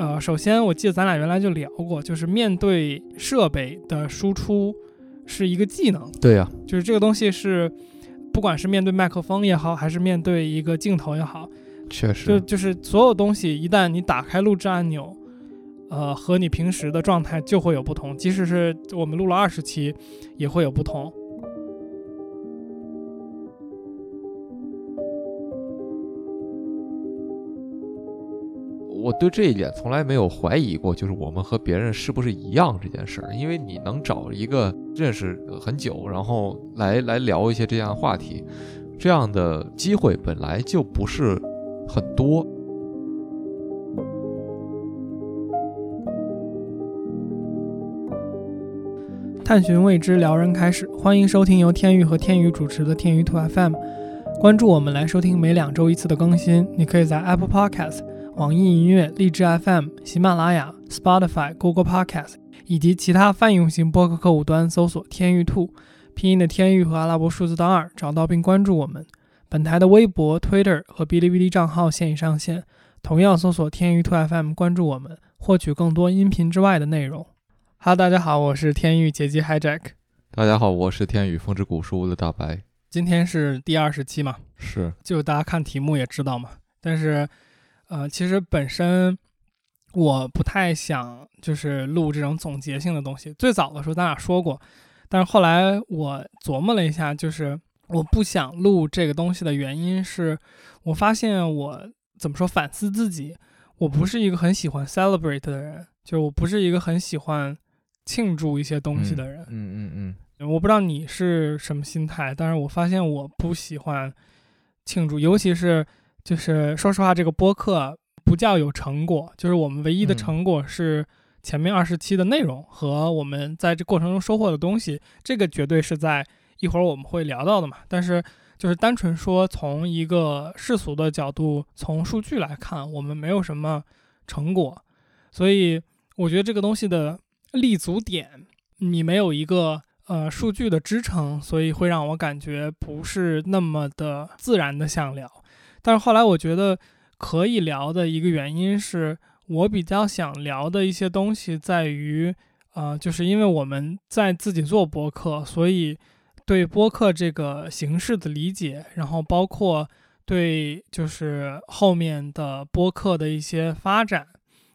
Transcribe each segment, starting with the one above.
呃，首先我记得咱俩原来就聊过，就是面对设备的输出是一个技能，对呀、就是这个东西是，不管是面对麦克风也好，还是面对一个镜头也好，确实，就就是所有东西，一旦你打开录制按钮，呃，和你平时的状态就会有不同。即使是我们录了二十期，也会有不同。我对这一点从来没有怀疑过，就是我们和别人是不是一样这件事儿。因为你能找一个认识很久，然后来来聊一些这样的话题，这样的机会本来就不是很多。探寻未知，撩人开始。欢迎收听由天宇和天宇主持的天宇兔 FM。关注我们来收听每两周一次的更新。你可以在 Apple Podcast、网易音乐、荔枝 FM、喜马拉雅、Spotify、Google Podcast 以及其他泛用型播客客户端搜索“天域兔”，拼音的天域和阿拉伯数字的二，找到并关注我们。本台的微博、Twitter 和哔哩哔哩账号现已上线，同样搜索“天域兔 FM” 关注我们，获取更多音频之外的内容。哈喽，大家好，我是天域杰基 Hijack，大家好，我是天宇风之谷书屋的大白，今天是第二十期嘛，是就大家看题目也知道嘛。但是，呃，其实本身我不太想就是录这种总结性的东西。最早的时候咱俩说过，但是后来我琢磨了一下，就是我不想录这个东西的原因是，我发现我怎么说反思自己，我不是一个很喜欢 celebrate 的人，就是我不是一个很喜欢庆祝一些东西的人。嗯嗯嗯，我不知道你是什么心态，但是我发现我不喜欢庆祝，尤其是就是说实话，这个播客不叫有成果，就是我们唯一的嗯成果是前面二十期的内容和我们在这过程中收获的东西，这个绝对是在一会儿我们会聊到的嘛。但是就是单纯说从一个世俗的角度，从数据来看，我们没有什么成果，所以我觉得这个东西的立足点，你没有一个呃数据的支撑，所以会让我感觉不是那么的自然的想聊。但是后来我觉得可以聊的一个原因是我比较想聊的一些东西在于，呃，就是因为我们在自己做播客，所以对播客这个形式的理解，然后包括对就是后面的播客的一些发展，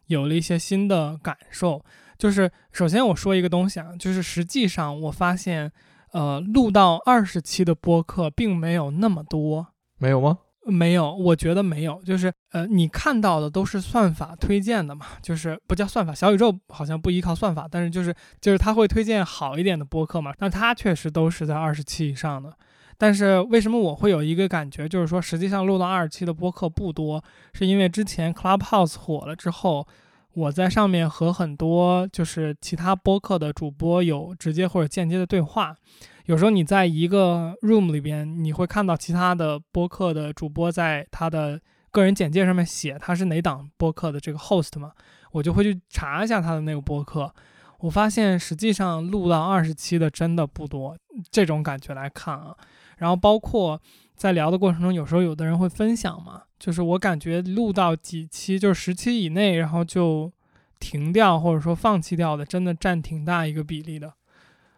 有了一些新的感受。就是首先我说一个东西啊，就是实际上我发现，呃，录到二十期的播客并没有那么多，没有吗？没有，我觉得没有，就是呃，你看到的都是算法推荐的嘛，就是不叫算法，小宇宙好像不依靠算法，但是就是就是它会推荐好一点的播客嘛，那它确实都是在二十期以上的。但是为什么我会有一个感觉，就是说实际上录到二十期的播客不多，是因为之前 Clubhouse 火了之后，我在上面和很多就是其他播客的主播有直接或者间接的对话。有时候你在一个 room 里边，你会看到其他的播客的主播在他的个人简介上面写他是哪档播客的这个 host 嘛，我就会去查一下他的那个播客。我发现实际上录到二十期的真的不多，这种感觉来看啊。然后包括在聊的过程中，有时候有的人会分享嘛，就是我感觉录到几期，就是十期以内，然后就停掉或者说放弃掉的，真的占挺大一个比例的。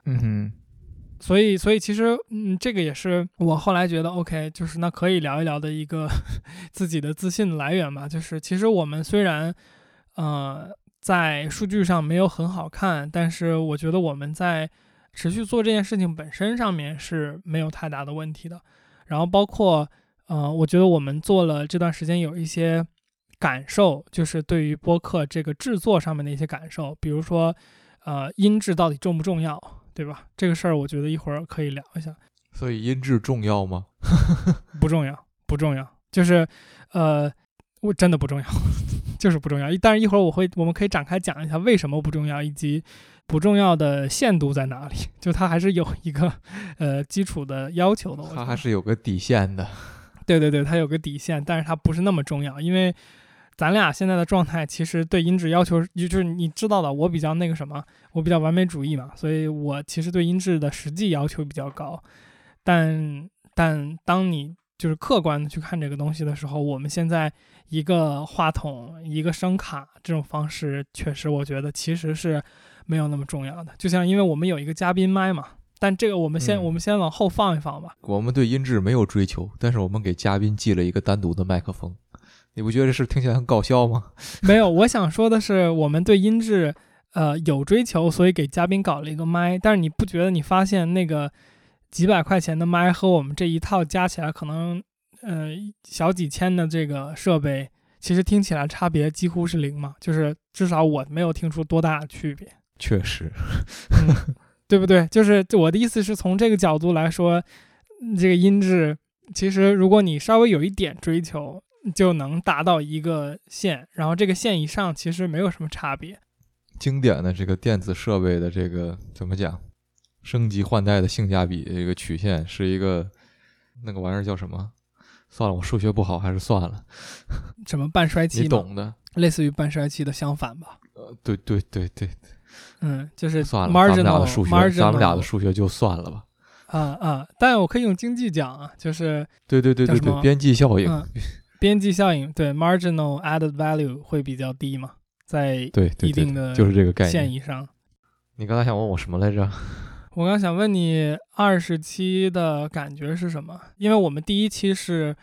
嗯哼，所以，所以其实，嗯，这个也是我后来觉得 OK，就是那可以聊一聊的一个 自己的自信来源吧。就是其实我们虽然，呃，在数据上没有很好看，但是我觉得我们在持续做这件事情本身上面是没有太大的问题的。然后包括，呃，我觉得我们做了这段时间有一些感受，就是对于播客这个制作上面的一些感受，比如说，呃，音质到底重不重要？对吧？这个事儿我觉得一会儿可以聊一下。所以音质重要吗？不重要，不重要，就是，呃，我真的不重要，就是不重要。但是一会儿我会，我们可以展开讲一下为什么不重要，以及不重要的限度在哪里。就它还是有一个呃基础的要求的。它还是有个底线的。对对对，它有个底线，但是它不是那么重要，因为咱俩现在的状态其实对音质要求，就就是你知道的，我比较那个什么，我比较完美主义嘛，所以我其实对音质的实际要求比较高。但但当你就是客观的去看这个东西的时候，我们现在一个话筒、一个声卡这种方式，确实我觉得其实是没有那么重要的。就像因为我们有一个嘉宾麦嘛，但这个我们先、嗯我们先往后放一放吧。我们对音质没有追求，但是我们给嘉宾寄了一个单独的麦克风，你不觉得这事听起来很搞笑吗？没有，我想说的是，我们对音质呃有追求，所以给嘉宾搞了一个麦。但是你不觉得你发现那个几百块钱的麦和我们这一套加起来可能呃小几千的这个设备，其实听起来差别几乎是零嘛？就是至少我没有听出多大的区别。确实，嗯，对不对？就是我的意思是从这个角度来说，嗯这个音质其实如果你稍微有一点追求，就能达到一个线，然后这个线以上其实没有什么差别。经典的这个电子设备的这个怎么讲，升级换代的性价比这个曲线是一个那个玩意儿叫什么？算了，我数学不好，还是算了。什么半衰期你，懂的。类似于半衰期的相反吧。呃，对对对对，嗯，就是算了，咱们俩 marginal 的数学，marginal 咱们俩的数学就算了吧。啊啊，但我可以用经济讲啊，就是对对对对对，边际效应。嗯 边际效应，对 marginal added value 会比较低嘛，在一定的就是这个概念。线以上。你刚才想问我什么来着？我刚想问你二十期的感觉是什么？因为我们第一期是，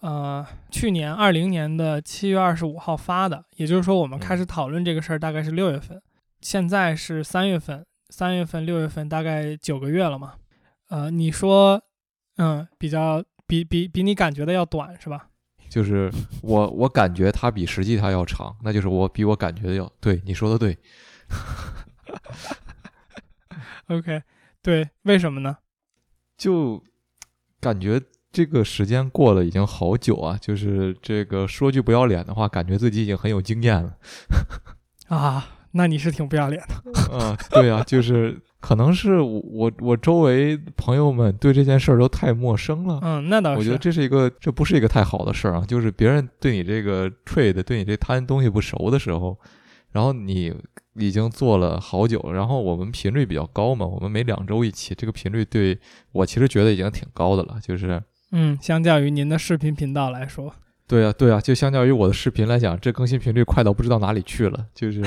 呃，去年二零年的七月二十五号发的，也就是说我们开始讨论这个事儿大概是六月份，现在是三月份，三月份六月份大概九个月了嘛。呃，你说，嗯，比较比比比你感觉的要短是吧？就是我我感觉它比实际它要长，那就是我比我感觉的要对。你说的对，OK，对，为什么呢？就感觉这个时间过了已经好久啊。就是这个说句不要脸的话，感觉自己已经很有经验了。啊，那你是挺不要脸的。啊，对啊，就是可能是我我我周围朋友们对这件事儿都太陌生了。嗯，那倒是。我觉得这是一个，这不是一个太好的事儿啊。就是别人对你这个 trade，对你这摊东西不熟的时候，然后你已经做了好久，然后我们频率比较高嘛，我们每两周一期，这个频率对我其实觉得已经挺高的了。就是嗯，相较于您的视频频道来说，对啊，对啊，就相较于我的视频来讲，这更新频率快到不知道哪里去了。就是，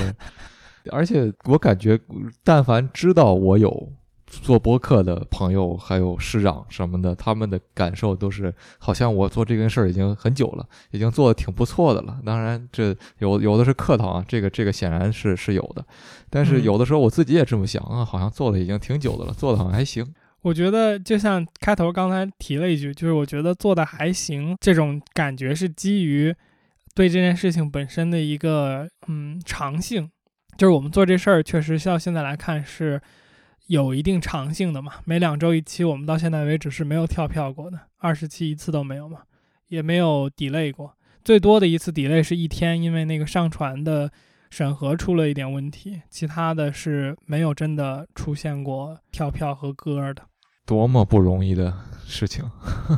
而且我感觉，但凡知道我有做播客的朋友，还有师长什么的，他们的感受都是，好像我做这件事儿已经很久了，已经做的挺不错的了。当然，这有 有的是客套啊，这个这个显然是是有的，但是有的时候我自己也这么想啊，好像做的已经挺久的了，做的好像还行。我觉得就像开头刚才提了一句，就是我觉得做的还行，这种感觉是基于对这件事情本身的一个嗯长性，就是我们做这事儿确实到现在来看是有一定长性的嘛，每两周一期，我们到现在为止是没有跳票过的，二十期一次都没有嘛，也没有 delay 过，最多的一次 delay 是一天，因为那个上传的审核出了一点问题，其他的是没有真的出现过跳票和歌的。多么不容易的事情，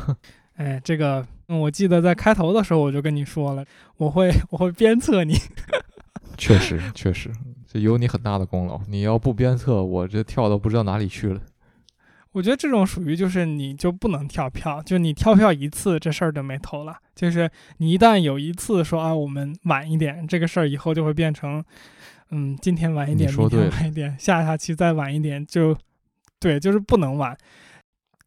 哎，这个、嗯我记得在开头的时候我就跟你说了，我会我会鞭策你。确实确实，这有你很大的功劳。你要不鞭策，我这跳到不知道哪里去了。我觉得这种属于就是你就不能跳票，就你跳票一次这事儿就没头了。就是你一旦有一次说啊我们晚一点，这个事儿以后就会变成，嗯，今天晚一点，明天晚一点，下下期再晚一点，就对，就是不能晚。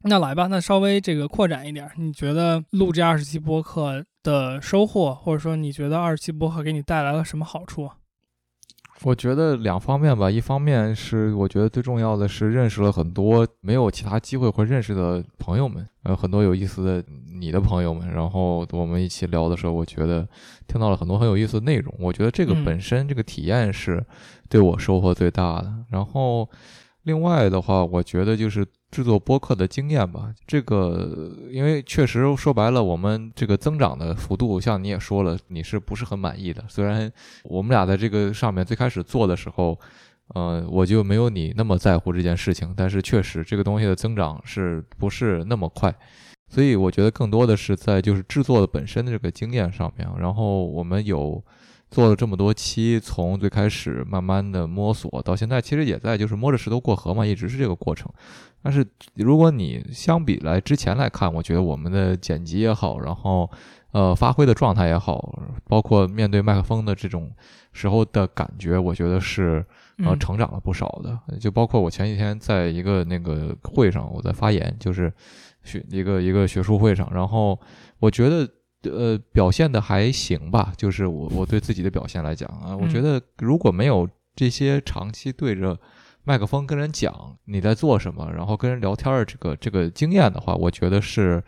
那来吧，那稍微这个扩展一点儿，你觉得录这二十期播客的收获，或者说你觉得二十期播客给你带来了什么好处啊？我觉得两方面吧，一方面是我觉得最重要的是认识了很多没有其他机会会认识的朋友们，呃，很多有意思的你的朋友们，然后我们一起聊的时候，我觉得听到了很多很有意思的内容。我觉得这个嗯本身这个体验是对我收获最大的。然后另外的话，我觉得就是制作播客的经验吧。这个因为确实说白了，我们这个增长的幅度，像你也说了，你是不是很满意的？虽然我们俩在这个上面最开始做的时候，呃，我就没有你那么在乎这件事情，但是确实这个东西的增长是不是那么快？所以我觉得更多的是在就是制作的本身的这个经验上面。然后我们有做了这么多期，从最开始慢慢的摸索到现在，其实也在就是摸着石头过河嘛，一直是这个过程。但是如果你相比来之前来看，我觉得我们的剪辑也好，然后呃发挥的状态也好，包括面对麦克风的这种时候的感觉，我觉得是呃嗯成长了不少的。就包括我前几天在一个那个会上，我在发言，就是学一个一个学术会上，然后我觉得。呃，表现的还行吧，就是我我对自己的表现来讲啊，我觉嗯得如果没有这些长期对着麦克风跟人讲你在做什么，然后跟人聊天儿这个这个经验的话，我觉得是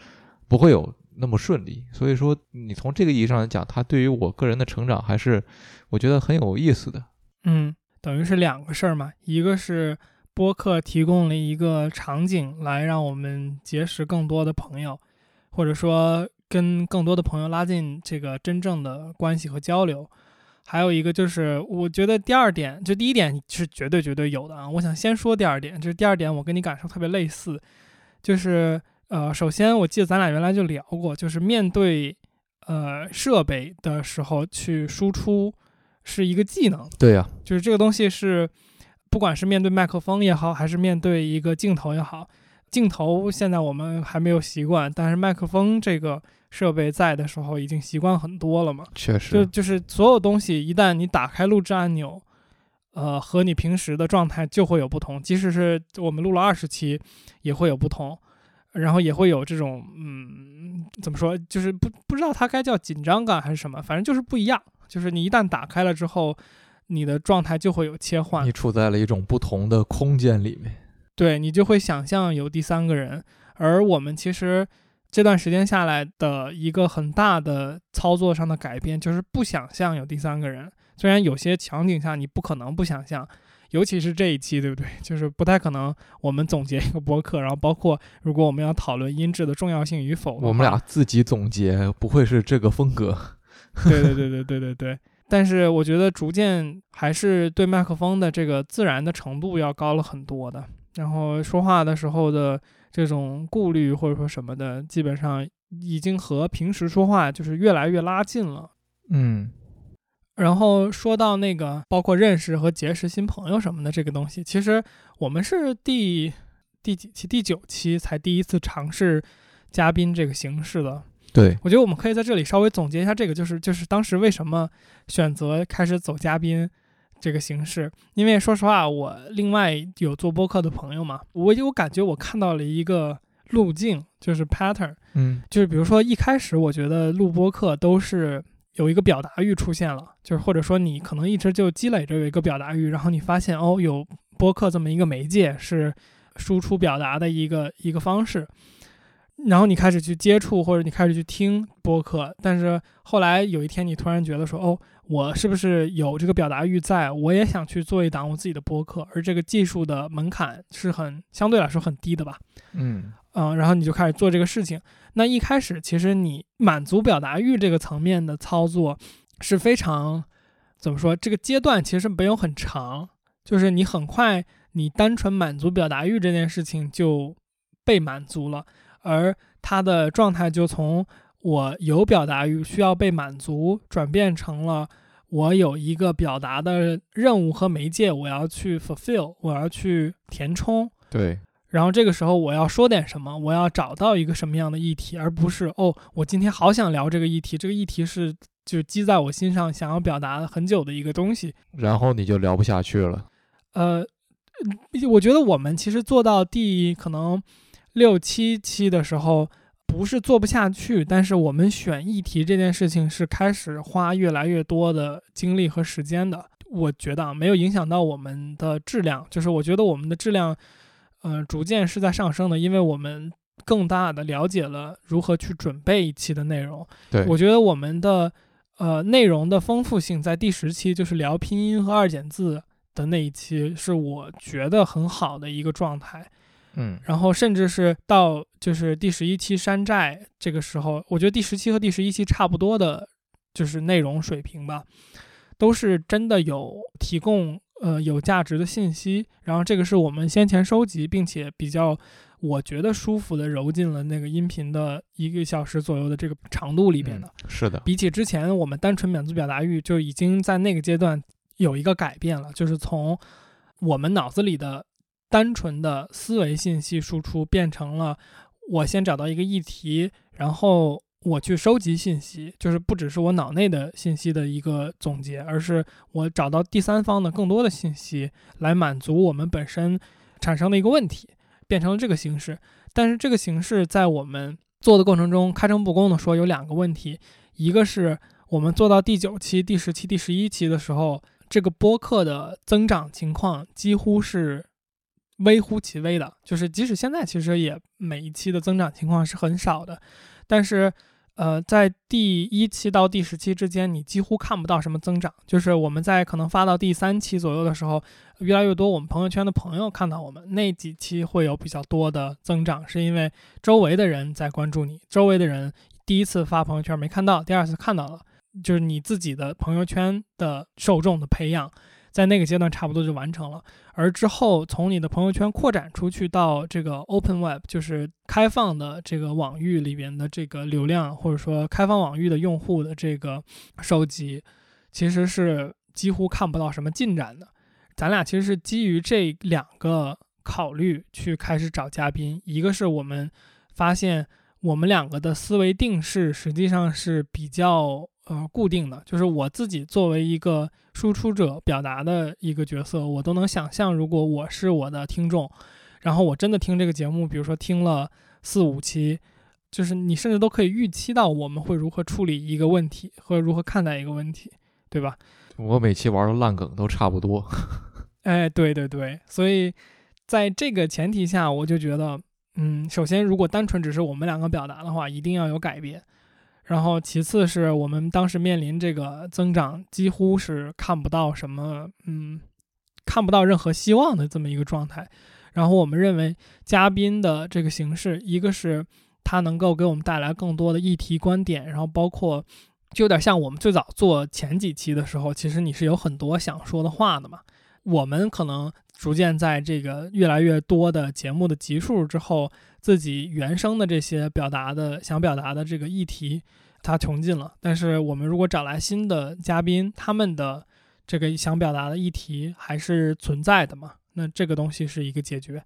不会有那么顺利。所以说，你从这个意义上来讲，它对于我个人的成长还是我觉得很有意思的。嗯，等于是两个事儿嘛，一个是播客提供了一个场景来让我们结识更多的朋友，或者说跟更多的朋友拉近这个真正的关系和交流。还有一个就是，我觉得第二点，就第一点是绝对绝对有的啊。我想先说第二点，就是第二点我跟你感受特别类似，就是呃，首先我记得咱俩原来就聊过，就是面对呃设备的时候去输出是一个技能，对呀、就是这个东西是，不管是面对麦克风也好，还是面对一个镜头也好，镜头现在我们还没有习惯，但是麦克风这个设备在的时候已经习惯很多了嘛。确实就，就是所有东西，一旦你打开录制按钮，呃，和你平时的状态就会有不同。即使是我们录了二十期，也会有不同，然后也会有这种嗯，怎么说，就是不不知道它该叫紧张感还是什么，反正就是不一样。就是你一旦打开了之后，你的状态就会有切换你，处在了一种不同的空间里面。对你就会想象有第三个人。而我们其实这段时间下来的一个很大的操作上的改变，就是不想象有第三个人。虽然有些场景下你不可能不想象，尤其是这一期，对不对？就是不太可能我们总结一个播客，然后包括如果我们要讨论音质的重要性与否，我们俩自己总结，不会是这个风格。对对对对对对对。但是我觉得逐渐还是对麦克风的这个自然的程度要高了很多的，然后说话的时候的这种顾虑或者说什么的，基本上已经和平时说话就是越来越拉近了。嗯，然后说到那个包括认识和结识新朋友什么的这个东西，其实我们是第第几期第九期才第一次尝试嘉宾这个形式的。对，我觉得我们可以在这里稍微总结一下这个，就是就是当时为什么选择开始走嘉宾这个形式。因为说实话，我另外有做播客的朋友嘛，我有感觉我看到了一个路径，就是 pattern，嗯，就是比如说一开始我觉得录播客都是有一个表达欲出现了，就是或者说你可能一直就积累着有一个表达欲，然后你发现哦有播客这么一个媒介是输出表达的一个一个方式，然后你开始去接触或者你开始去听播客，但是后来有一天你突然觉得说哦。我是不是有这个表达欲在？我也想去做一档我自己的播客，而这个技术的门槛是很相对来说很低的吧？嗯，嗯，然后你就开始做这个事情。那一开始其实你满足表达欲这个层面的操作是非常怎么说？这个阶段其实没有很长，就是你很快你单纯满足表达欲这件事情就被满足了，而他的状态就从我有表达欲需要被满足，转变成了我有一个表达的任务和媒介，我要去 fulfill，我要去填充。对，然后这个时候我要说点什么，我要找到一个什么样的议题，而不是哦，我今天好想聊这个议题，这个议题是就积在我心上，想要表达很久的一个东西。然后你就聊不下去了。呃，我觉得我们其实做到第可能六七期的时候，不是做不下去，但是我们选议题这件事情是开始花越来越多的精力和时间的。我觉得啊，没有影响到我们的质量，就是我觉得我们的质量，呃，逐渐是在上升的，因为我们更大的了解了如何去准备一期的内容。对，我觉得我们的呃内容的丰富性在第十期，就是聊拼音和二简字的那一期，是我觉得很好的一个状态。嗯，然后甚至是到就是第十一期山寨这个时候，我觉得第十期和第十一期差不多的，就是内容水平吧，都是真的有提供呃有价值的信息。然后这个是我们先前收集，并且比较我觉得舒服的揉进了那个音频的一个小时左右的这个长度里边的。嗯是的，比起之前我们单纯满足表达欲，就已经在那个阶段有一个改变了，就是从我们脑子里的单纯的思维信息输出变成了我先找到一个议题，然后我去收集信息，就是不只是我脑内的信息的一个总结，而是我找到第三方的更多的信息来满足我们本身产生的一个问题，变成了这个形式。但是这个形式在我们做的过程中，开诚布公的说有两个问题，一个是我们做到第九期、第十期、第十一期的时候。这个播客的增长情况几乎是微乎其微的，就是即使现在其实也每一期的增长情况是很少的，但是呃，在第一期到第十期之间，你几乎看不到什么增长。就是我们在可能发到第三期左右的时候，越来越多我们朋友圈的朋友看到我们那几期会有比较多的增长，是因为周围的人在关注你，周围的人第一次发朋友圈没看到，第二次看到了。就是你自己的朋友圈的受众的培养，在那个阶段差不多就完成了。而之后从你的朋友圈扩展出去到这个 Open Web，就是开放的这个网域里边的这个流量，或者说开放网域的用户的这个收集，其实是几乎看不到什么进展的。咱俩其实是基于这两个考虑去开始找嘉宾，一个是我们发现我们两个的思维定式实际上是比较。呃，固定的就是我自己作为一个输出者表达的一个角色，我都能想象，如果我是我的听众，然后我真的听这个节目，比如说听了四五期，就是你甚至都可以预期到我们会如何处理一个问题或者如何看待一个问题，对吧？我每期玩的烂梗都差不多。哎，对对对，所以在这个前提下，我就觉得，嗯，首先如果单纯只是我们两个表达的话，一定要有改变。然后，其次是我们当时面临这个增长，几乎是看不到什么，嗯，看不到任何希望的这么一个状态。然后，我们认为嘉宾的这个形式，一个是他能够给我们带来更多的议题观点，然后包括就有点像我们最早做前几期的时候，其实你是有很多想说的话的嘛。我们可能逐渐在这个越来越多的节目的集数之后。自己原生的这些表达的想表达的这个议题，它穷尽了。但是我们如果找来新的嘉宾，他们的这个想表达的议题还是存在的嘛？那这个东西是一个解决。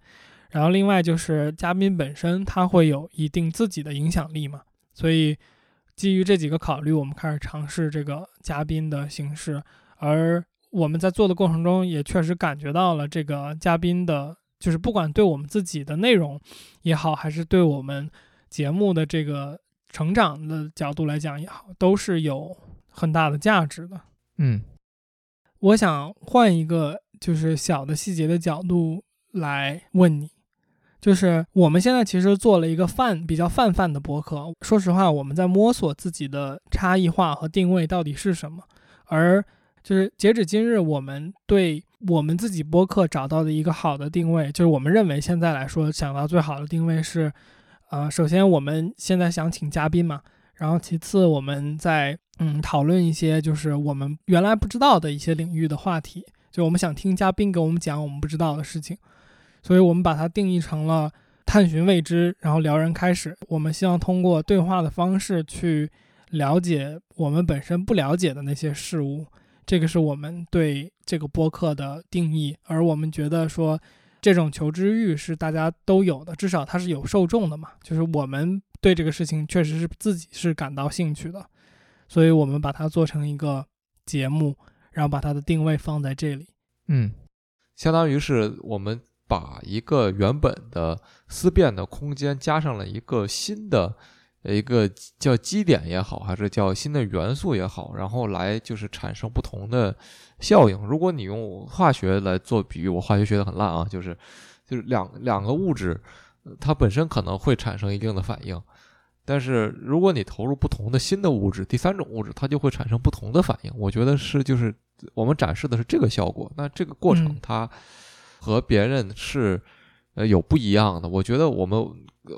然后另外就是嘉宾本身他会有一定自己的影响力嘛？所以基于这几个考虑，我们开始尝试这个嘉宾的形式。而我们在做的过程中，也确实感觉到了这个嘉宾的。就是不管对我们自己的内容也好，还是对我们节目的这个成长的角度来讲也好，都是有很大的价值的。嗯，我想换一个就是小的细节的角度来问你，就是我们现在其实做了一个泛比较泛泛的博客，说实话，我们在摸索自己的差异化和定位到底是什么，而就是截止今日，我们对。我们自己播客找到的一个好的定位，就是我们认为现在来说想到最好的定位是，呃，首先我们现在想请嘉宾嘛，然后其次我们在嗯讨论一些就是我们原来不知道的一些领域的话题，就我们想听嘉宾给我们讲我们不知道的事情，所以我们把它定义成了探寻未知，然后撩人开始。我们希望通过对话的方式去了解我们本身不了解的那些事物。这个是我们对这个播客的定义，而我们觉得说，这种求知欲是大家都有的，至少它是有受众的嘛。就是我们对这个事情确实是自己是感到兴趣的，所以我们把它做成一个节目，然后把它的定位放在这里。嗯，相当于是我们把一个原本的思辨的空间加上了一个新的。一个叫基点也好，还是叫新的元素也好，然后来就是产生不同的效应。如果你用化学来做比喻，我化学学的很烂啊，就是就是两两个物质，它本身可能会产生一定的反应，但是如果你投入不同的新的物质，第三种物质，它就会产生不同的反应。我觉得是就是我们展示的是这个效果。那这个过程它和别人是呃有不一样的。我觉得我们。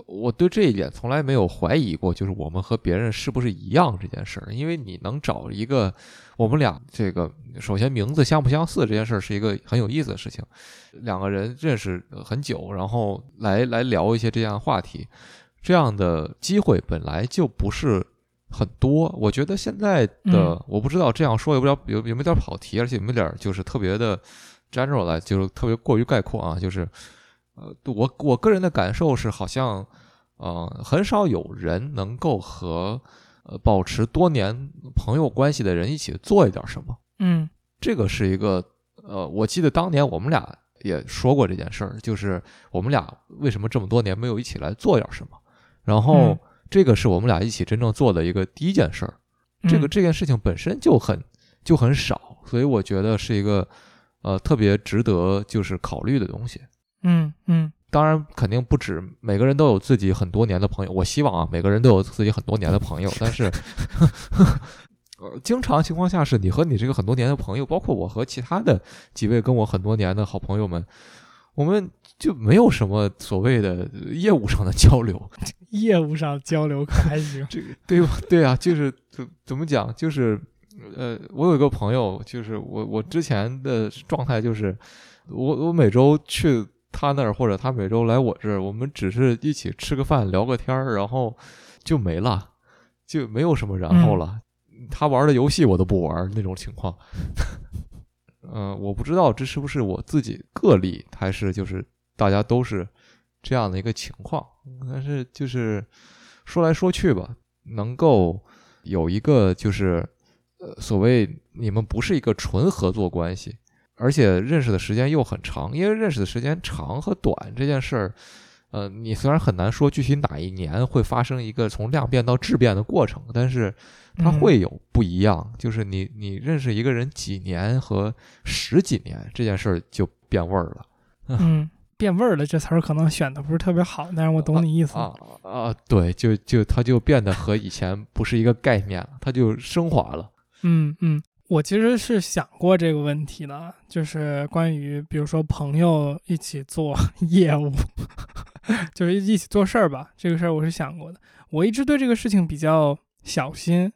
我对这一点从来没有怀疑过，就是我们和别人是不是一样这件事儿。因为你能找一个我们俩这个，首先名字相不相似这件事儿是一个很有意思的事情。两个人认识很久，然后来来聊一些这样话题，这样的机会本来就不是很多。我觉得现在的我不知道这样说有没有有有没有点跑题，而且有没有点就是特别的 general 来，就是特别过于概括啊，就是。呃，我我个人的感受是，好像呃很少有人能够和呃保持多年朋友关系的人一起做一点什么。嗯这个是一个呃，我记得当年我们俩也说过这件事儿，就是我们俩为什么这么多年没有一起来做点什么。然后嗯这个是我们俩一起真正做的一个第一件事儿。这个嗯这件事情本身就很就很少，所以我觉得是一个呃特别值得就是考虑的东西。嗯嗯当然，肯定不止每个人都有自己很多年的朋友。我希望啊，每个人都有自己很多年的朋友。但是，呃，经常情况下是你和你这个很多年的朋友，包括我和其他的几位跟我很多年的好朋友们，我们就没有什么所谓的业务上的交流。业务上交流可还行。这 个对吧？对啊，就是怎怎么讲？就是呃，我有一个朋友，就是我我之前的状态就是，我我每周去他那儿，或者他每周来我这儿，我们只是一起吃个饭、聊个天儿，然后就没了，就没有什么然后了。他玩的游戏我都不玩那种情况。嗯、我不知道这是不是我自己个例，还是就是大家都是这样的一个情况。但是就是说来说去吧，能够有一个就是呃所谓你们不是一个纯合作关系，而且认识的时间又很长，因为认识的时间长和短这件事儿，呃，你虽然很难说具体哪一年会发生一个从量变到质变的过程，但是它嗯会有不一样。就是你你认识一个人几年和十几年这件事儿就变味儿了。嗯，变味儿了这词儿可能选的不是特别好，但是我懂你意思。啊啊，对，就就它就变得和以前不是一个概念了，它就升华了。嗯嗯，我其实是想过这个问题的，就是关于比如说朋友一起做 业务，就是一起做事儿吧，这个事儿我是想过的。我一直对这个事情比较小心，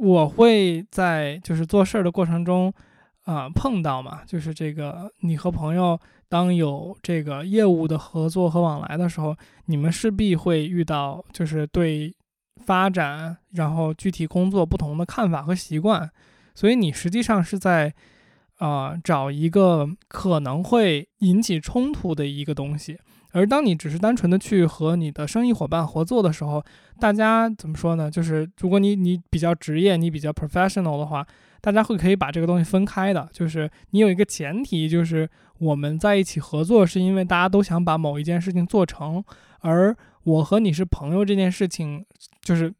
我会在就是做事儿的过程中，啊、碰到嘛，就是这个你和朋友当有这个业务的合作和往来的时候，你们势必会遇到就是对发展，然后具体工作不同的看法和习惯，所以你实际上是在啊、找一个可能会引起冲突的一个东西。而当你只是单纯的去和你的生意伙伴合作的时候，大家怎么说呢？就是如果你你比较职业，你比较 professional 的话，大家会可以把这个东西分开的。就是你有一个前提，就是我们在一起合作，是因为大家都想把某一件事情做成，而我和你是朋友这件事情，就是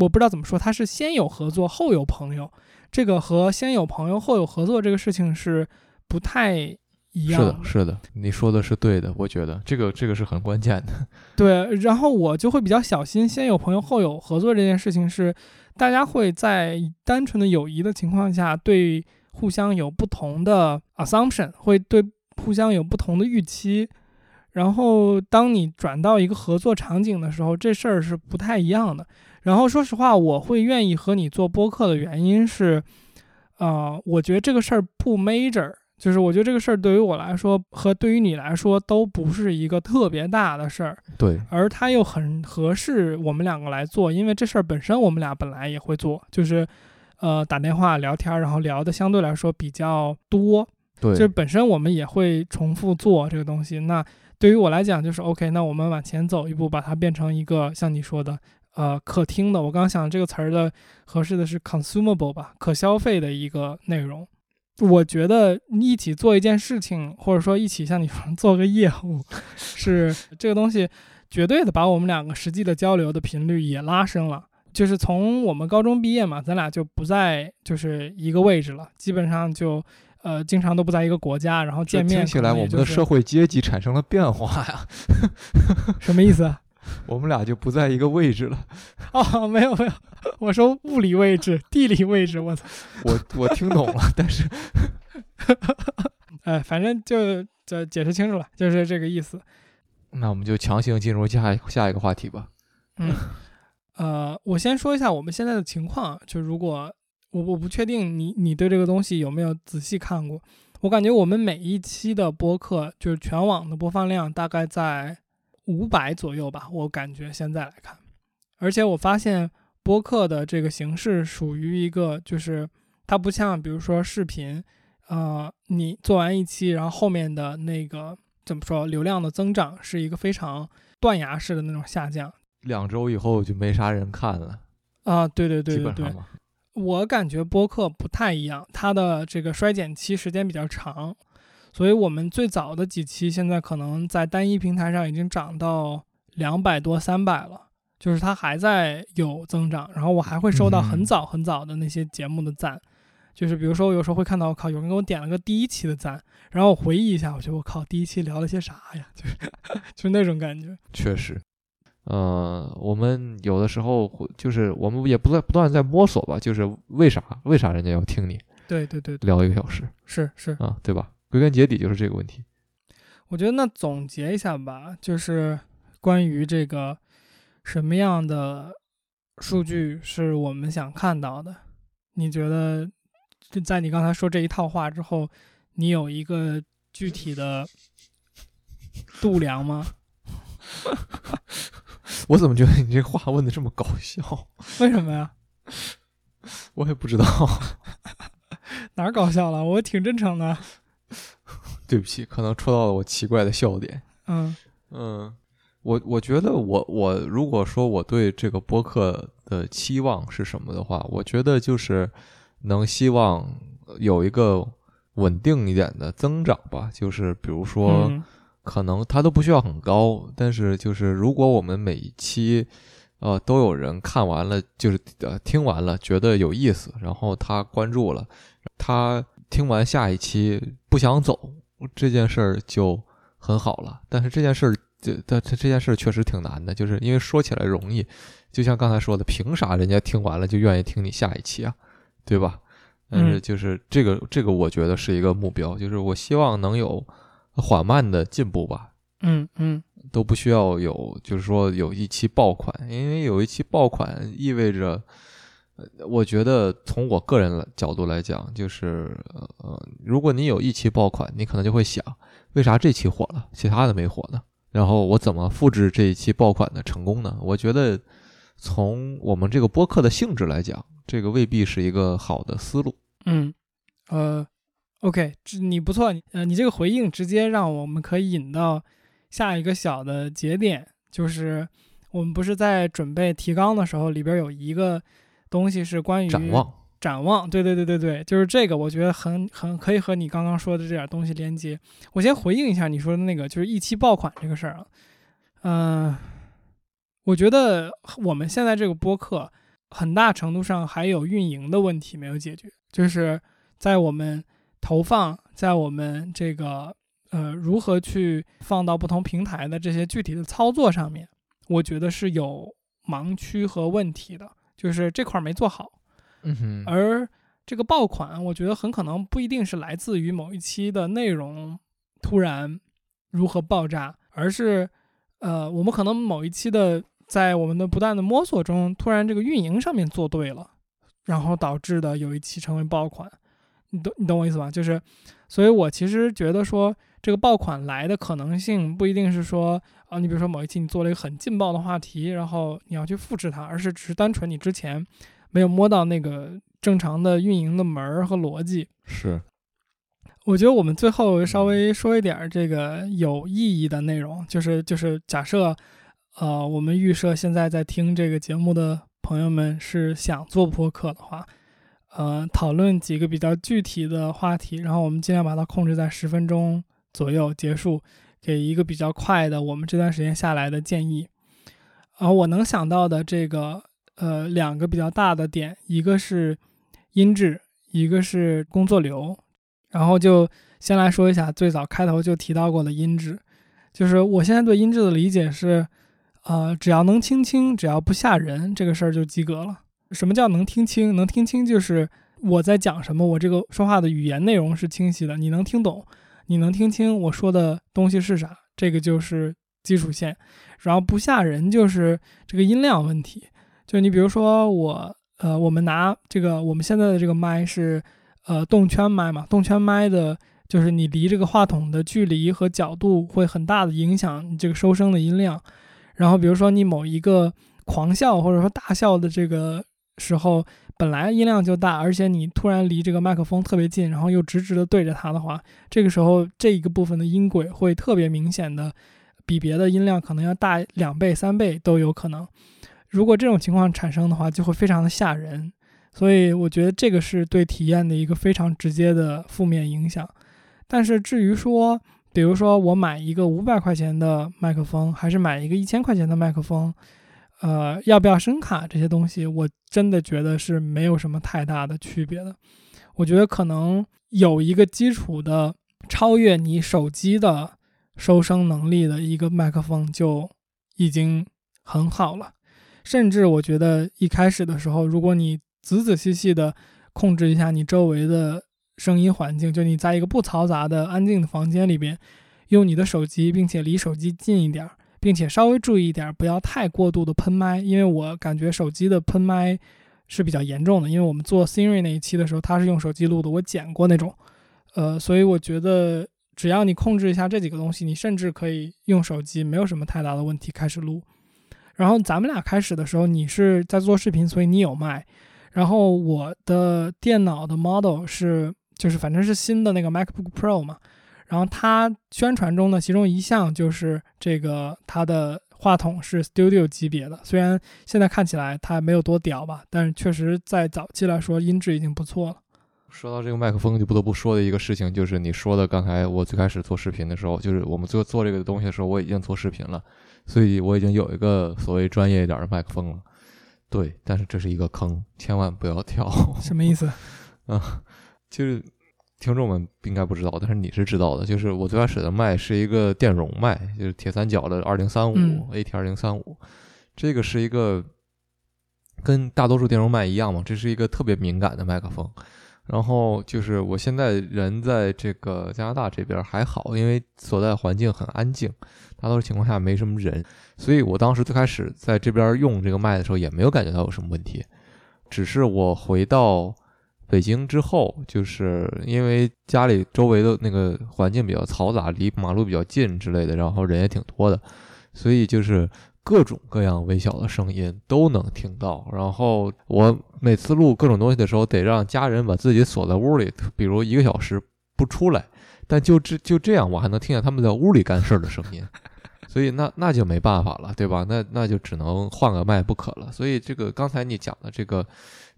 我不知道怎么说，他是先有合作后有朋友，这个和先有朋友后有合作这个事情是不太一样是的，是的，你说的是对的，我觉得这个这个是很关键的。对，然后我就会比较小心，先有朋友后有合作这件事情是，大家会在单纯的友谊的情况下，对互相有不同的 assumption，会对互相有不同的预期。然后当你转到一个合作场景的时候，这事儿是不太一样的。然后说实话，我会愿意和你做播客的原因是，呃，我觉得这个事儿不 major，就是我觉得这个事儿对于我来说和对于你来说都不是一个特别大的事儿。对，而它又很合适我们两个来做，因为这事儿本身我们俩本来也会做，就是呃打电话聊天儿，然后聊的相对来说比较多，对，就是本身我们也会重复做这个东西。那对于我来讲就是 OK，那我们往前走一步，把它变成一个像你说的呃可听的，我刚刚想这个词儿的合适的是 consumable 吧，可消费的一个内容。我觉得一起做一件事情，或者说一起像你说做个业务，是这个东西绝对的把我们两个实际的交流的频率也拉升了。就是从我们高中毕业嘛，咱俩就不在就是一个位置了，基本上就呃经常都不在一个国家，然后见面听起来我们的社会会阶级产生了变化呀，什么意思啊？我们俩就不在一个位置了。哦，没有没有，我说物理位置、地理位置，我操，我我听懂了，但是哎，反正就就解释清楚了，就是这个意思。那我们就强行进入下一下一个话题吧。嗯，呃，我先说一下我们现在的情况，就如果我我不确定你你对这个东西有没有仔细看过，我感觉我们每一期的播客就是全网的播放量大概在五百左右吧，我感觉现在来看，而且我发现播客的这个形式属于一个就是它不像比如说视频，呃，你做完一期，然后后面的那个。怎么说，流量的增长是一个非常断崖式的那种下降。两周以后就没啥人看了啊，对对对对对。我感觉播客不太一样，它的这个衰减期时间比较长，所以我们最早的几期现在可能在单一平台上已经涨到两百多、三百了，就是它还在有增长。然后我还会收到很嗯早很早的那些节目的赞，就是比如说我有时候会看到，我靠，有人给我点了个第一期的赞，然后我回忆一下，我觉得我靠，第一期聊了些啥呀？就是就是那种感觉。确实，呃，我们有的时候会就是我们也不断不断在摸索吧，就是为啥为啥人家要听你对对对对，聊一个小时是是。啊，对吧？归根结底就是这个问题。我觉得那总结一下吧，就是关于这个什么样的数据是我们想看到的？你觉得就在你刚才说这一套话之后，你有一个具体的度量吗？我怎么觉得你这话问的这么搞笑？为什么呀？我也不知道，哪儿搞笑了？我挺真诚的。对不起，可能戳到了我奇怪的笑点。嗯嗯，我我觉得我我如果说我对这个播客的期望是什么的话，我觉得就是能希望有一个稳定一点的增长吧。就是比如说，嗯可能它都不需要很高，但是就是如果我们每一期呃都有人看完了，就是呃听完了觉得有意思，然后他关注了，他听完下一期不想走，这件事儿就很好了。但是这件事儿，这这这这件事儿确实挺难的，就是因为说起来容易，就像刚才说的，凭啥人家听完了就愿意听你下一期啊，对吧？但是嗯就是这个这个，我觉得是一个目标，就是我希望能有缓慢的进步吧，嗯嗯都不需要有，就是说有一期爆款，因为有一期爆款意味着，呃我觉得从我个人角度来讲，就是呃，如果你有一期爆款，你可能就会想，为啥这期火了，其他的没火呢？然后我怎么复制这一期爆款的成功呢？我觉得从我们这个播客的性质来讲，这个未必是一个好的思路。嗯，呃，OK，你不错，呃，你这个回应直接让我们可以引到下一个小的节点，就是我们不是在准备提纲的时候，里边有一个东西是关于展望，展望，对对对对对，就是这个，我觉得很很可以和你刚刚说的这点东西连接。我先回应一下你说的那个，就是一期爆款这个事儿啊，嗯、我觉得我们现在这个播客很大程度上还有运营的问题没有解决，就是在我们投放，在我们这个呃如何去放到不同平台的这些具体的操作上面，我觉得是有盲区和问题的，就是这块儿没做好。嗯哼，而这个爆款，我觉得很可能不一定是来自于某一期的内容突然如何爆炸，而是呃，我们可能某一期的在我们的不断的摸索中，突然这个运营上面做对了，然后导致的有一期成为爆款。你懂你懂我意思吧？就是，所以我其实觉得说，这个爆款来的可能性不一定是说啊，你比如说某一期你做了一个很劲爆的话题，然后你要去复制它，而是只是单纯你之前没有摸到那个正常的运营的门儿和逻辑。是，我觉得我们最后稍微说一点儿这个有意义的内容，就是就是假设，呃，我们预设现在在听这个节目的朋友们是想做播客的话，呃，讨论几个比较具体的话题，然后我们尽量把它控制在十分钟左右结束，给一个比较快的我们这段时间下来的建议。而我能想到的这个呃两个比较大的点，一个是音质，一个是工作流。然后就先来说一下最早开头就提到过的音质，就是我现在对音质的理解是，呃，只要能听清，只要不吓人，这个事儿就及格了。什么叫能听清？能听清就是我在讲什么，我这个说话的语言内容是清晰的，你能听懂，你能听清我说的东西是啥，这个就是基础线。然后不吓人就是这个音量问题，就你比如说我，呃，我们拿这个我们现在的这个麦是。呃，动圈麦嘛，动圈麦的，就是你离这个话筒的距离和角度会很大的影响你这个收声的音量。然后，比如说你某一个狂笑或者说大笑的这个时候，本来音量就大，而且你突然离这个麦克风特别近，然后又直直的对着它的话，这个时候这一个部分的音轨会特别明显的，比别的音量可能要大两倍、三倍都有可能。如果这种情况产生的话，就会非常的吓人。所以我觉得这个是对体验的一个非常直接的负面影响。但是至于说，比如说我买一个五百块钱的麦克风，还是买一个一千块钱的麦克风，呃，要不要声卡这些东西，我真的觉得是没有什么太大的区别的。我觉得可能有一个基础的超越你手机的收声能力的一个麦克风就已经很好了。甚至我觉得一开始的时候，如果你仔仔细细的控制一下你周围的声音环境，就你在一个不嘈杂的安静的房间里边，用你的手机，并且离手机近一点儿，并且稍微注意一点，不要太过度的喷麦，因为我感觉手机的喷麦是比较严重的。因为我们做 Siri 那一期的时候，他是用手机录的，我剪过那种，呃，所以我觉得只要你控制一下这几个东西，你甚至可以用手机，没有什么太大的问题开始录。然后咱们俩开始的时候，你是在做视频，所以你有麦。然后我的电脑的 model 是，就是反正是新的那个 MacBook Pro 嘛。然后它宣传中的其中一项就是这个它的话筒是 Studio 级别的。虽然现在看起来它没有多屌吧，但是确实在早期来说音质已经不错了。说到这个麦克风，就不得不说的一个事情，就是你说的刚才我最开始做视频的时候，就是我们做做这个东西的时候，我已经做视频了。所以我已经有一个所谓专业一点的麦克风了，对，但是这是一个坑，千万不要跳。什么意思？啊，就是听众们应该不知道，但是你是知道的。就是我最开始的麦是一个电容麦，就是铁三角的二零三五 AT 二零三五，这个是一个跟大多数电容麦一样嘛，这是一个特别敏感的麦克风。然后就是我现在人在这个加拿大这边还好，因为所在环境很安静，大多数情况下没什么人，所以我当时最开始在这边用这个麦的时候也没有感觉到有什么问题。只是我回到北京之后，就是因为家里周围的那个环境比较嘈杂，离马路比较近之类的，然后人也挺多的，所以就是。各种各样微小的声音都能听到，然后我每次录各种东西的时候，得让家人把自己锁在屋里，比如一个小时不出来，但就这就这样，我还能听见他们在屋里干事的声音，所以那那就没办法了，对吧？那那就只能换个麦不可了。所以这个刚才你讲的这个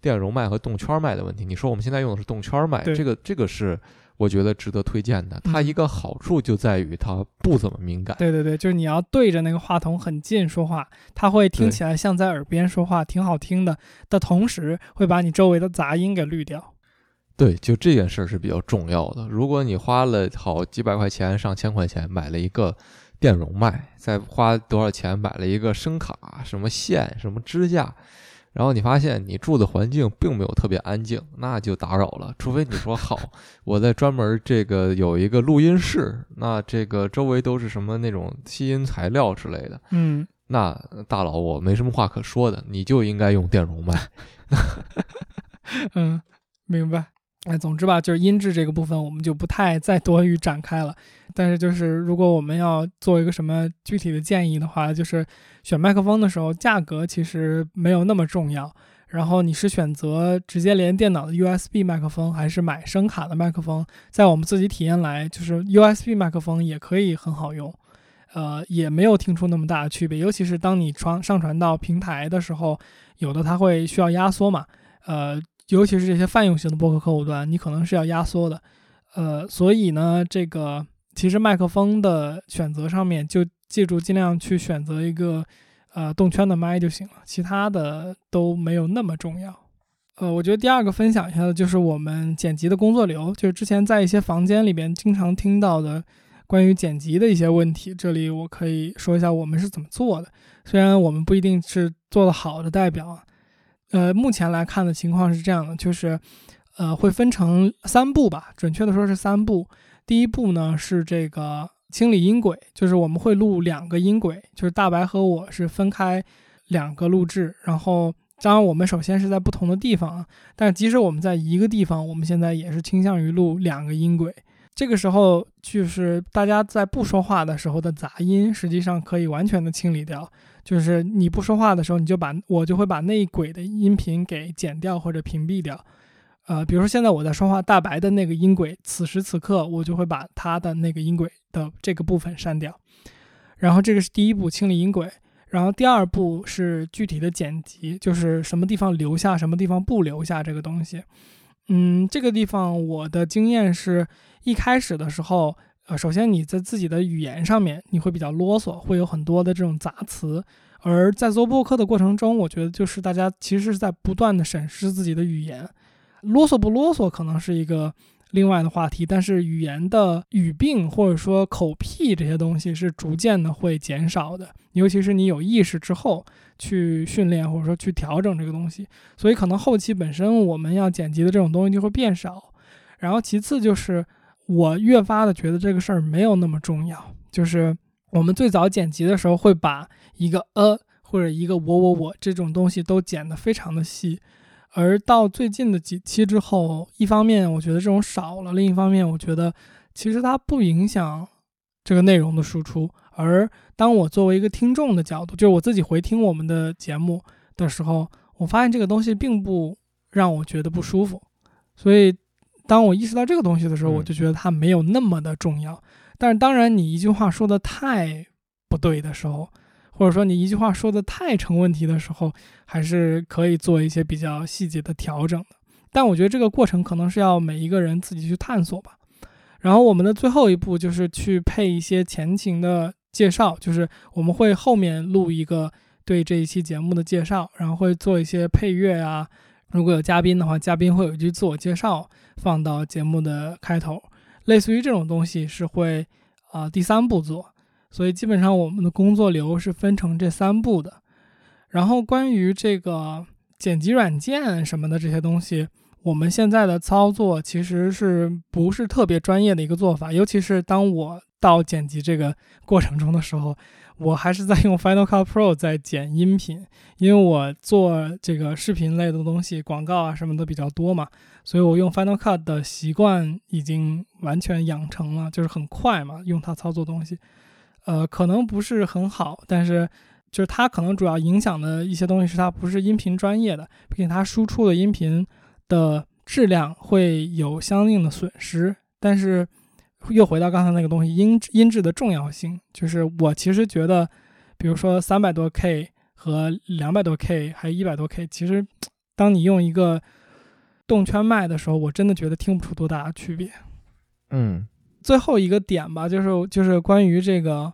电容麦和动圈麦的问题，你说我们现在用的是动圈麦，这个这个是。我觉得值得推荐的，它一个好处就在于它不怎么敏感。对对对，就是你要对着那个话筒很近说话，它会听起来像在耳边说话，挺好听的。的同时，会把你周围的杂音给滤掉。对，就这件事儿是比较重要的。如果你花了好几百块钱、上千块钱买了一个电容麦，再花多少钱买了一个声卡、什么线、什么支架。然后你发现你住的环境并没有特别安静，那就打扰了。除非你说好，我在专门这个有一个录音室，那这个周围都是什么那种吸音材料之类的，嗯，那大佬我没什么话可说的，你就应该用电容麦。嗯，明白。哎，总之吧，就是音质这个部分，我们就不太再多于展开了。但是，就是如果我们要做一个什么具体的建议的话，就是选麦克风的时候，价格其实没有那么重要。然后，你是选择直接连电脑的 USB 麦克风，还是买声卡的麦克风？在我们自己体验来，就是 USB 麦克风也可以很好用，呃，也没有听出那么大的区别。尤其是当你传上传到平台的时候，有的它会需要压缩嘛，呃。尤其是这些泛用型的播客客户端，你可能是要压缩的，呃，所以呢，这个其实麦克风的选择上面，就记住尽量去选择一个呃动圈的麦就行了，其他的都没有那么重要。呃，我觉得第二个分享一下的就是我们剪辑的工作流，就是之前在一些房间里边经常听到的关于剪辑的一些问题，这里我可以说一下我们是怎么做的，虽然我们不一定是做的好的代表啊。呃，目前来看的情况是这样的，就是，呃，会分成三步吧，准确的说是三步。第一步呢是这个清理音轨，就是我们会录两个音轨，就是大白和我是分开两个录制。然后，当然我们首先是在不同的地方，但即使我们在一个地方，我们现在也是倾向于录两个音轨。这个时候就是大家在不说话的时候的杂音，实际上可以完全的清理掉。就是你不说话的时候，你就把我就会把那一轨的音频给剪掉或者屏蔽掉。呃，比如说现在我在说话，大白的那个音轨，此时此刻我就会把它的那个音轨的这个部分删掉。然后这个是第一步清理音轨，然后第二步是具体的剪辑，就是什么地方留下，什么地方不留下这个东西。嗯，这个地方我的经验是一开始的时候，呃，首先你在自己的语言上面你会比较啰嗦，会有很多的这种杂词。而在做播客的过程中，我觉得就是大家其实是在不断的审视自己的语言，啰嗦不啰嗦可能是一个另外的话题，但是语言的语病或者说口癖这些东西是逐渐的会减少的，尤其是你有意识之后去训练或者说去调整这个东西，所以可能后期本身我们要剪辑的这种东西就会变少。然后其次就是我越发的觉得这个事儿没有那么重要，就是我们最早剪辑的时候会把。一个呃或者一个我我我这种东西都剪得非常的细，而到最近的几期之后，一方面我觉得这种少了，另一方面我觉得其实它不影响这个内容的输出。而当我作为一个听众的角度，就是我自己回听我们的节目的时候，我发现这个东西并不让我觉得不舒服。所以当我意识到这个东西的时候，我就觉得它没有那么的重要。但是当然，你一句话说的太不对的时候，或者说你一句话说的太成问题的时候，还是可以做一些比较细节的调整的。但我觉得这个过程可能是要每一个人自己去探索吧。然后我们的最后一步就是去配一些前情的介绍，就是我们会后面录一个对这一期节目的介绍，然后会做一些配乐啊。如果有嘉宾的话，嘉宾会有一句自我介绍放到节目的开头，类似于这种东西是会啊第三步做。所以基本上我们的工作流是分成这三步的，然后关于这个剪辑软件什么的这些东西，我们现在的操作其实是不是特别专业的一个做法，尤其是当我到剪辑这个过程中的时候，我还是在用 Final Cut Pro 在剪音频，因为我做这个视频类的东西，广告啊什么的比较多嘛，所以我用 Final Cut 的习惯已经完全养成了，就是很快嘛，用它操作东西。呃，可能不是很好，但是就是它可能主要影响的一些东西是它不是音频专业的，并且它输出的音频的质量会有相应的损失。但是又回到刚才那个东西，音音质的重要性，就是我其实觉得，比如说三百多 K 和两百多 K 还有一百多 K，其实当你用一个动圈麦的时候，我真的觉得听不出多大的区别。嗯。最后一个点吧，就是就是关于这个，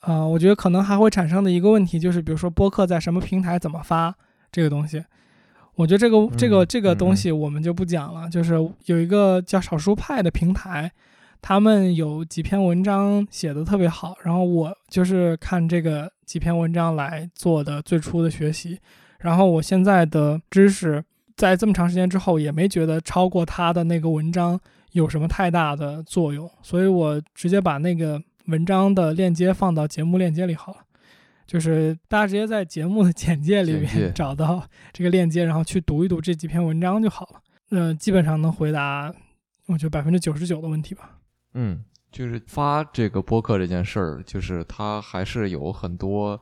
呃，我觉得可能还会产生的一个问题，就是比如说播客在什么平台怎么发这个东西，我觉得这个这个这个东西我们就不讲了。就是有一个叫少数派的平台，他们有几篇文章写的特别好，然后我就是看这个几篇文章来做的最初的学习，然后我现在的知识在这么长时间之后也没觉得超过他的那个文章。有什么太大的作用？所以我直接把那个文章的链接放到节目链接里好了，就是大家直接在节目的简介里面 找到这个链接，然后去读一读这几篇文章就好了。嗯，基本上能回答，我觉得百分之九十九的问题吧。嗯，就是发这个播客这件事儿，就是它还是有很多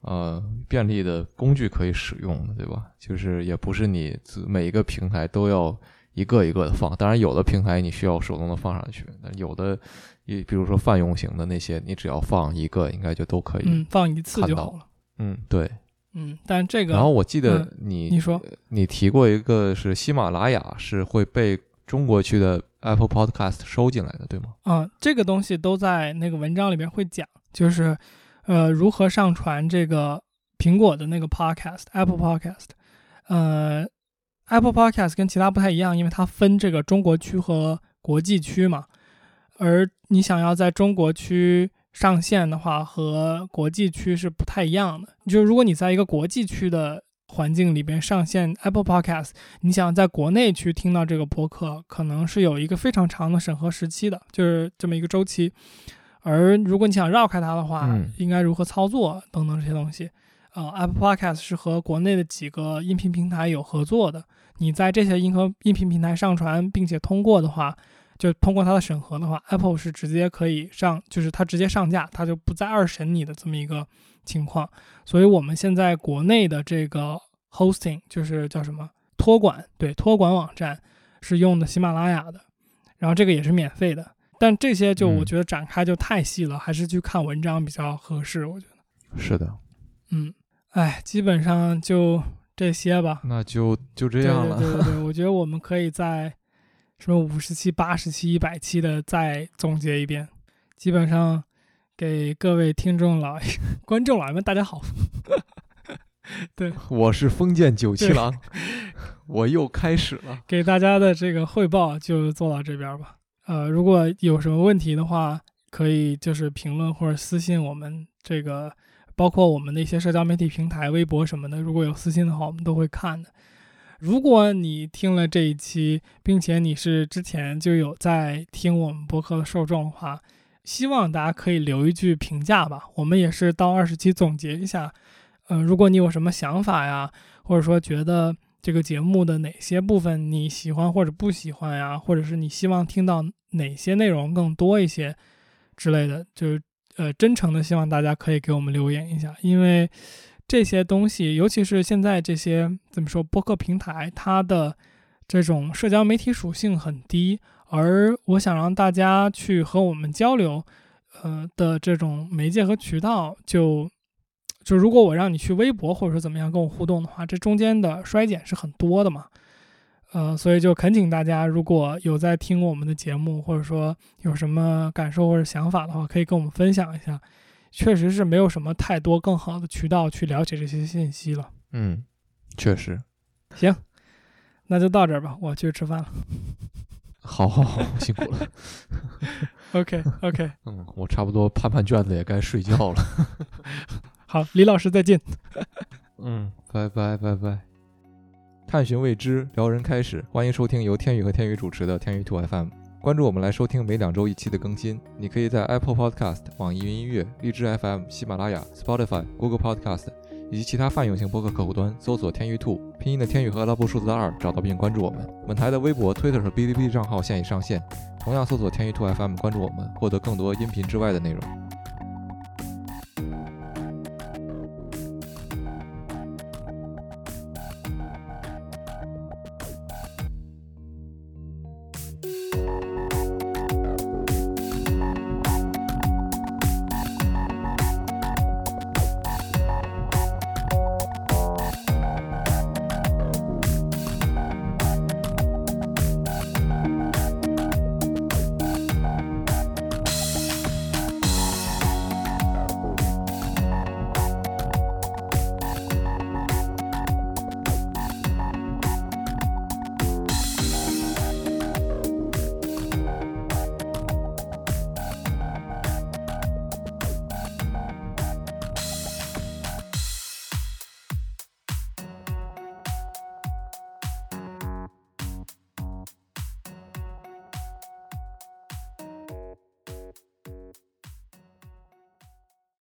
呃便利的工具可以使用的，对吧？就是也不是你每一个平台都要。一个一个的放，当然有的平台你需要手动的放上去，那有的，你比如说泛用型的那些，你只要放一个，应该就都可以。嗯，放一次就好了。嗯，对。嗯，但这个。然后我记得你你说你提过一个是喜马拉雅是会被中国区的 Apple Podcast 收进来的，对吗？嗯，这个东西都在那个文章里面会讲，就是呃如何上传这个苹果的那个 Podcast Apple Podcast，呃。Apple Podcast 跟其他不太一样，因为它分这个中国区和国际区嘛。而你想要在中国区上线的话，和国际区是不太一样的。就是如果你在一个国际区的环境里边上线 Apple Podcast，你想在国内去听到这个播客，可能是有一个非常长的审核时期的，就是这么一个周期。而如果你想绕开它的话，应该如何操作等等这些东西，呃，Apple Podcast 是和国内的几个音频平台有合作的。你在这些音和音频平台上传并且通过的话，就通过它的审核的话，Apple 是直接可以上，就是它直接上架，它就不再二审你的这么一个情况。所以我们现在国内的这个 hosting 就是叫什么托管，对，托管网站是用的喜马拉雅的，然后这个也是免费的。但这些就我觉得展开就太细了，还是去看文章比较合适。我觉得是的，嗯，哎，基本上就这些吧。那就就这样了。对对对，我觉得我们可以在什么五十期、八十期、一百期的再总结一遍。基本上给各位听众老 观众老爷们大家好。对，我是封建九七郎，我又开始了。给大家的这个汇报就做到这边吧。呃，如果有什么问题的话，可以就是评论或者私信我们这个，包括我们的一些社交媒体平台、微博什么的。如果有私信的话，我们都会看的。如果你听了这一期，并且你是之前就有在听我们博客的受众的话，希望大家可以留一句评价吧。我们也是到二十期总结一下。呃，如果你有什么想法呀，或者说觉得。这个节目的哪些部分你喜欢或者不喜欢呀？或者是你希望听到哪些内容更多一些之类的，就是呃，真诚的希望大家可以给我们留言一下，因为这些东西，尤其是现在这些怎么说，播客平台它的这种社交媒体属性很低，而我想让大家去和我们交流，呃的这种媒介和渠道就。就如果我让你去微博或者说怎么样跟我互动的话，这中间的衰减是很多的嘛，呃，所以就恳请大家，如果有在听我们的节目，或者说有什么感受或者想法的话，可以跟我们分享一下。确实是没有什么太多更好的渠道去了解这些信息了。嗯，确实。行，那就到这儿吧，我去吃饭了。好好好，辛苦了。OK OK。嗯，我差不多判判卷子也该睡觉了。好，李老师再见。嗯，拜拜拜拜。探寻未知，撩人开始，欢迎收听由天宇和天宇主持的天宇兔 FM。关注我们来收听每两周一期的更新。你可以在 Apple Podcast、网易云音乐、荔枝 FM、喜马拉雅、Spotify、Google Podcast 以及其他泛用型播客客户端搜索“天宇兔”拼音的天宇和阿拉伯数字的二，找到并关注我们。本台的微博、Twitter 和 Bilibili 账号现已上线，同样搜索“天宇兔 FM” 关注我们，获得更多音频之外的内容。